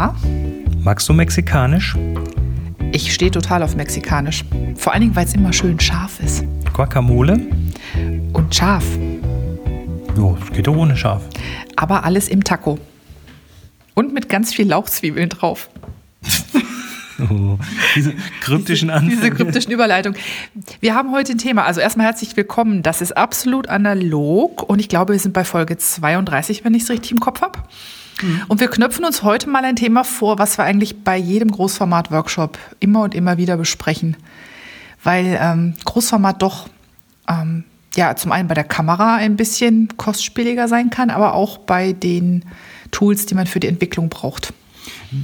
Ja. Magst du mexikanisch? Ich stehe total auf mexikanisch. Vor allen Dingen, weil es immer schön scharf ist. Guacamole? Und scharf. Jo, das geht doch ohne scharf. Aber alles im Taco. Und mit ganz viel Lauchzwiebeln drauf. Oh, diese kryptischen Anfänge. Diese kryptischen Überleitungen. Wir haben heute ein Thema. Also erstmal herzlich willkommen. Das ist absolut analog und ich glaube, wir sind bei Folge 32, wenn ich es richtig im Kopf habe. Mhm. Und wir knöpfen uns heute mal ein Thema vor, was wir eigentlich bei jedem Großformat-Workshop immer und immer wieder besprechen. Weil ähm, Großformat doch ähm, ja zum einen bei der Kamera ein bisschen kostspieliger sein kann, aber auch bei den Tools, die man für die Entwicklung braucht.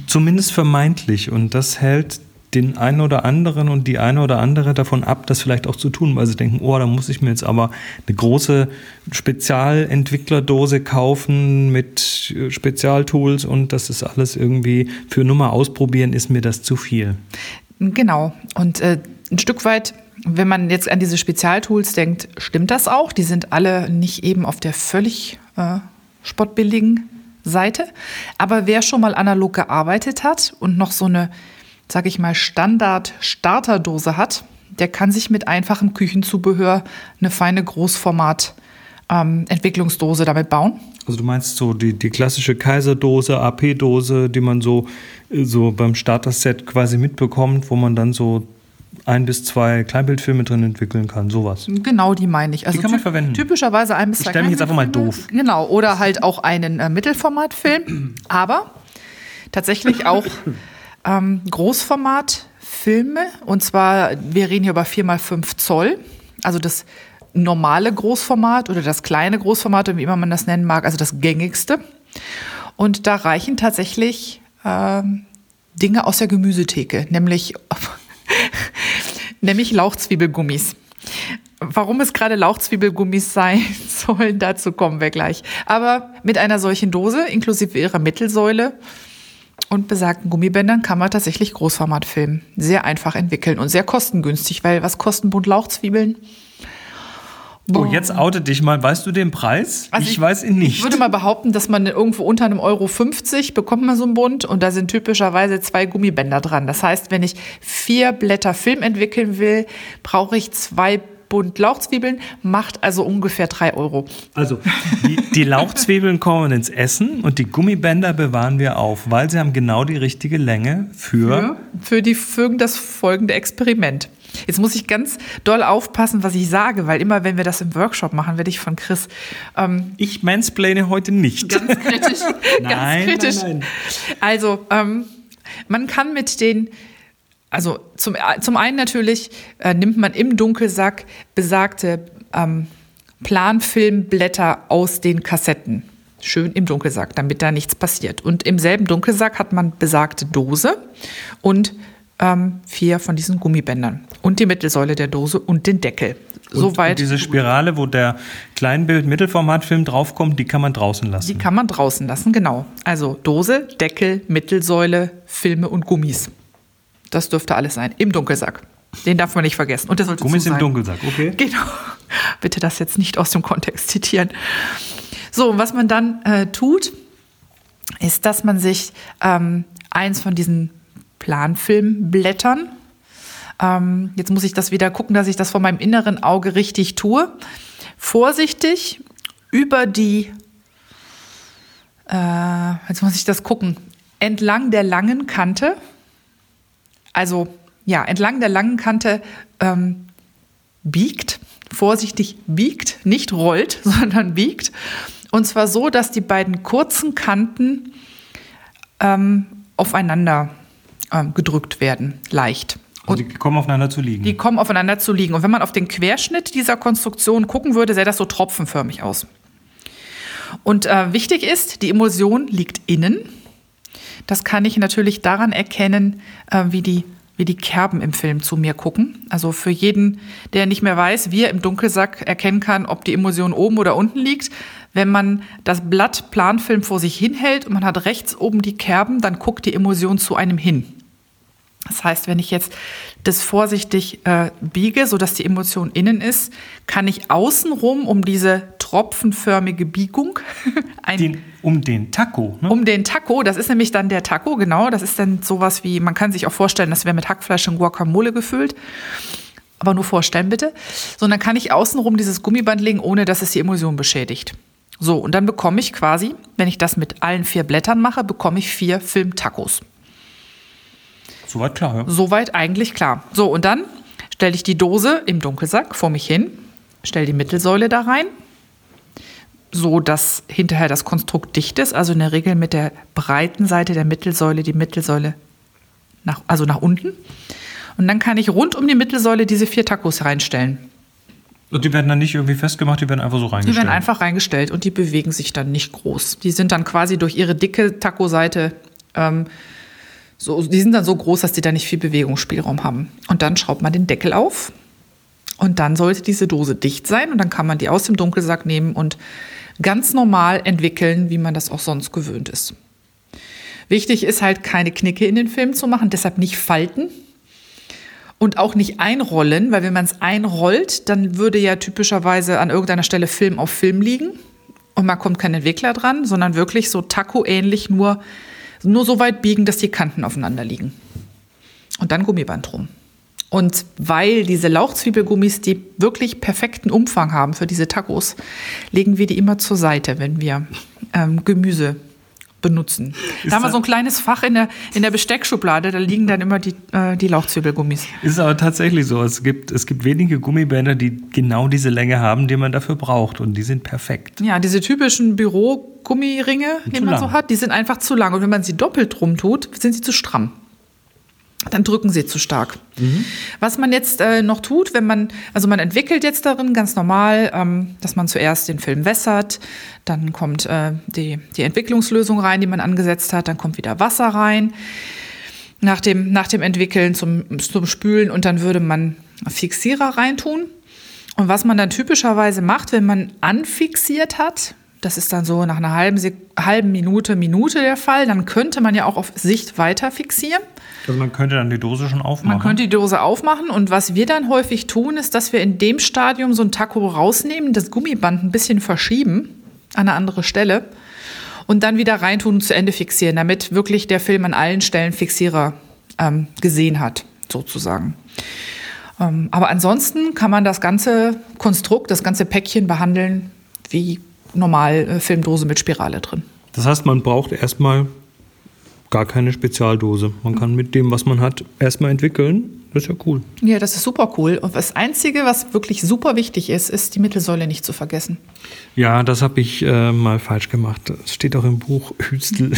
Zumindest vermeintlich. Und das hält den einen oder anderen und die eine oder andere davon ab, das vielleicht auch zu tun, weil sie denken, oh, da muss ich mir jetzt aber eine große Spezialentwicklerdose kaufen mit Spezialtools und das ist alles irgendwie für Nummer ausprobieren, ist mir das zu viel. Genau. Und äh, ein Stück weit, wenn man jetzt an diese Spezialtools denkt, stimmt das auch. Die sind alle nicht eben auf der völlig äh, spottbilligen Seite. Aber wer schon mal analog gearbeitet hat und noch so eine, sag ich mal, Standard-Starterdose hat, der kann sich mit einfachem Küchenzubehör eine feine Großformat-Entwicklungsdose ähm, damit bauen. Also du meinst so die, die klassische Kaiserdose, AP-Dose, die man so, so beim Starter-Set quasi mitbekommt, wo man dann so ein bis zwei Kleinbildfilme drin entwickeln kann, sowas. Genau, die meine ich. Also die kann man verwenden. Typischerweise ein bis zwei. Ich stelle mich jetzt einfach mal doof. Genau, oder halt auch einen äh, Mittelformatfilm, aber tatsächlich auch ähm, Großformatfilme. Und zwar, wir reden hier über 4x5 Zoll, also das normale Großformat oder das kleine Großformat, wie immer man das nennen mag, also das gängigste. Und da reichen tatsächlich äh, Dinge aus der Gemüsetheke, nämlich nämlich Lauchzwiebelgummis. Warum es gerade Lauchzwiebelgummis sein sollen, dazu kommen wir gleich. Aber mit einer solchen Dose, inklusive ihrer Mittelsäule und besagten Gummibändern, kann man tatsächlich Großformatfilm sehr einfach entwickeln und sehr kostengünstig, weil was kosten Bund Lauchzwiebeln? Oh, jetzt outet dich mal. Weißt du den Preis? Also ich, ich, weiß ihn nicht. Ich würde mal behaupten, dass man irgendwo unter einem Euro 50 bekommt man so einen Bund und da sind typischerweise zwei Gummibänder dran. Das heißt, wenn ich vier Blätter Film entwickeln will, brauche ich zwei Bund Lauchzwiebeln, macht also ungefähr drei Euro. Also die, die Lauchzwiebeln kommen ins Essen und die Gummibänder bewahren wir auf, weil sie haben genau die richtige Länge für... Für, für, die, für das folgende Experiment. Jetzt muss ich ganz doll aufpassen, was ich sage, weil immer, wenn wir das im Workshop machen, werde ich von Chris. Ähm, ich mansplane heute nicht. Ganz kritisch. nein, ganz kritisch. Nein, nein. Also, ähm, man kann mit den also zum, zum einen natürlich äh, nimmt man im Dunkelsack besagte ähm, Planfilmblätter aus den Kassetten. Schön im Dunkelsack, damit da nichts passiert. Und im selben Dunkelsack hat man besagte Dose und ähm, vier von diesen Gummibändern und die Mittelsäule der Dose und den Deckel. Soweit. Und diese Spirale, wo der Kleinbild-Mittelformatfilm draufkommt, die kann man draußen lassen. Die kann man draußen lassen, genau. Also Dose, Deckel, Mittelsäule, Filme und Gummis. Das dürfte alles sein. Im Dunkelsack. Den darf man nicht vergessen. Und der sollte Gummis im Dunkelsack, okay. Genau. Bitte das jetzt nicht aus dem Kontext zitieren. So, was man dann äh, tut, ist, dass man sich ähm, eins von diesen Planfilmblättern. Ähm, jetzt muss ich das wieder gucken, dass ich das vor meinem inneren Auge richtig tue. Vorsichtig über die, äh, jetzt muss ich das gucken, entlang der langen Kante, also ja, entlang der langen Kante ähm, biegt, vorsichtig biegt, nicht rollt, sondern biegt. Und zwar so, dass die beiden kurzen Kanten ähm, aufeinander ähm, gedrückt werden, leicht. Also die kommen aufeinander zu liegen. Die kommen aufeinander zu liegen. Und wenn man auf den Querschnitt dieser Konstruktion gucken würde, sähe das so tropfenförmig aus. Und äh, wichtig ist, die Emulsion liegt innen. Das kann ich natürlich daran erkennen, äh, wie, die, wie die Kerben im Film zu mir gucken. Also für jeden, der nicht mehr weiß, wie er im Dunkelsack erkennen kann, ob die Emulsion oben oder unten liegt, wenn man das Blatt Planfilm vor sich hinhält und man hat rechts oben die Kerben, dann guckt die Emulsion zu einem hin. Das heißt, wenn ich jetzt das vorsichtig äh, biege, sodass die Emotion innen ist, kann ich außenrum um diese tropfenförmige Biegung ein, den, um den Taco. Ne? Um den Taco, das ist nämlich dann der Taco, genau. Das ist dann sowas wie, man kann sich auch vorstellen, das wäre mit Hackfleisch und Guacamole gefüllt. Aber nur vorstellen bitte. So, und dann kann ich außenrum dieses Gummiband legen, ohne dass es die Emulsion beschädigt. So, und dann bekomme ich quasi, wenn ich das mit allen vier Blättern mache, bekomme ich vier Filmtacos. Soweit klar, ja. Soweit eigentlich klar. So, und dann stelle ich die Dose im Dunkelsack vor mich hin, stelle die Mittelsäule da rein, so dass hinterher das Konstrukt dicht ist, also in der Regel mit der breiten Seite der Mittelsäule die Mittelsäule nach, also nach unten. Und dann kann ich rund um die Mittelsäule diese vier Tacos reinstellen. Und die werden dann nicht irgendwie festgemacht, die werden einfach so reingestellt? Die werden einfach reingestellt und die bewegen sich dann nicht groß. Die sind dann quasi durch ihre dicke Taco-Seite ähm, so, die sind dann so groß, dass die da nicht viel Bewegungsspielraum haben. Und dann schraubt man den Deckel auf und dann sollte diese Dose dicht sein und dann kann man die aus dem Dunkelsack nehmen und ganz normal entwickeln, wie man das auch sonst gewöhnt ist. Wichtig ist halt keine Knicke in den Film zu machen, deshalb nicht falten und auch nicht einrollen, weil wenn man es einrollt, dann würde ja typischerweise an irgendeiner Stelle Film auf Film liegen und man kommt kein Entwickler dran, sondern wirklich so Taco-ähnlich nur nur so weit biegen, dass die Kanten aufeinander liegen. Und dann Gummiband drum. Und weil diese Lauchzwiebelgummis die wirklich perfekten Umfang haben für diese Tacos, legen wir die immer zur Seite, wenn wir ähm, Gemüse benutzen. Ist da haben wir so ein kleines Fach in der, in der Besteckschublade, da liegen dann immer die, äh, die Lauchzwiebelgummis. Ist aber tatsächlich so. Es gibt, es gibt wenige Gummibänder, die genau diese Länge haben, die man dafür braucht. Und die sind perfekt. Ja, diese typischen Bürogummiringe, die man lang. so hat, die sind einfach zu lang. Und wenn man sie doppelt drum tut, sind sie zu stramm dann drücken sie zu stark. Mhm. Was man jetzt äh, noch tut, wenn man, also man entwickelt jetzt darin ganz normal, ähm, dass man zuerst den Film wässert, dann kommt äh, die, die Entwicklungslösung rein, die man angesetzt hat, dann kommt wieder Wasser rein nach dem, nach dem Entwickeln zum, zum Spülen und dann würde man Fixierer reintun. Und was man dann typischerweise macht, wenn man anfixiert hat, das ist dann so nach einer halben, halben Minute, Minute der Fall. Dann könnte man ja auch auf Sicht weiter fixieren. Also man könnte dann die Dose schon aufmachen. Man könnte die Dose aufmachen und was wir dann häufig tun, ist, dass wir in dem Stadium so ein Taco rausnehmen, das Gummiband ein bisschen verschieben an eine andere Stelle und dann wieder reintun und zu Ende fixieren, damit wirklich der Film an allen Stellen Fixierer ähm, gesehen hat, sozusagen. Ähm, aber ansonsten kann man das ganze Konstrukt, das ganze Päckchen behandeln wie normal äh, Filmdose mit Spirale drin. Das heißt, man braucht erstmal gar keine Spezialdose. Man kann mit dem, was man hat, erstmal entwickeln. Das ist ja cool. Ja, das ist super cool. Und das Einzige, was wirklich super wichtig ist, ist die Mittelsäule nicht zu vergessen. Ja, das habe ich äh, mal falsch gemacht. Das steht auch im Buch Hüstel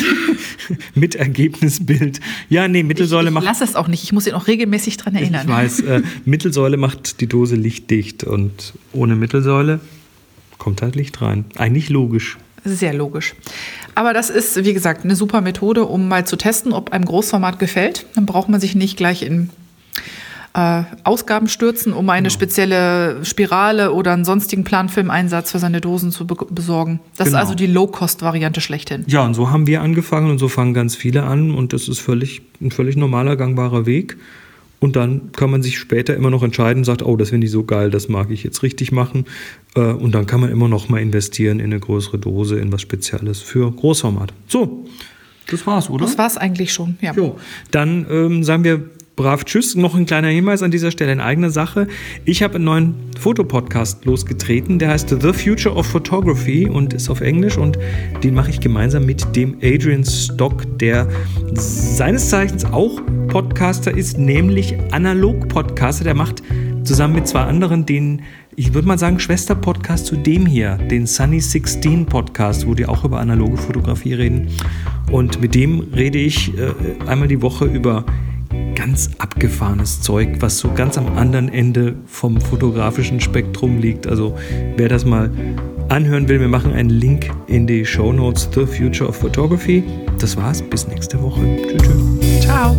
mit Ergebnisbild. Ja, nee, Mittelsäule ich, ich macht. Lass es auch nicht. Ich muss ihn auch regelmäßig dran erinnern. Ich weiß, äh, Mittelsäule macht die Dose lichtdicht und ohne Mittelsäule kommt halt Licht rein. Eigentlich logisch. Sehr logisch. Aber das ist, wie gesagt, eine super Methode, um mal zu testen, ob einem Großformat gefällt. Dann braucht man sich nicht gleich in äh, Ausgaben stürzen, um eine genau. spezielle Spirale oder einen sonstigen Planfilmeinsatz für seine Dosen zu be besorgen. Das genau. ist also die Low-Cost-Variante schlechthin. Ja, und so haben wir angefangen und so fangen ganz viele an und das ist völlig, ein völlig normaler, gangbarer Weg. Und dann kann man sich später immer noch entscheiden, sagt, oh, das finde ich so geil, das mag ich jetzt richtig machen. Äh, und dann kann man immer noch mal investieren in eine größere Dose, in was Spezielles für Großformat. So, das war's, oder? Das war's eigentlich schon, ja. Jo. Dann ähm, sagen wir brav Tschüss. Noch ein kleiner Hinweis an dieser Stelle in eigener Sache. Ich habe einen neuen Fotopodcast losgetreten, der heißt The Future of Photography und ist auf Englisch und den mache ich gemeinsam mit dem Adrian Stock, der seines Zeichens auch Podcaster ist, nämlich Analog-Podcaster. Der macht zusammen mit zwei anderen den, ich würde mal sagen, Schwester-Podcast zu dem hier, den Sunny 16 Podcast, wo die auch über analoge Fotografie reden. Und mit dem rede ich äh, einmal die Woche über ganz abgefahrenes Zeug, was so ganz am anderen Ende vom fotografischen Spektrum liegt. Also wer das mal anhören will, wir machen einen Link in die Show Notes The Future of Photography. Das war's, bis nächste Woche. Tschüss. tschüss. Ciao.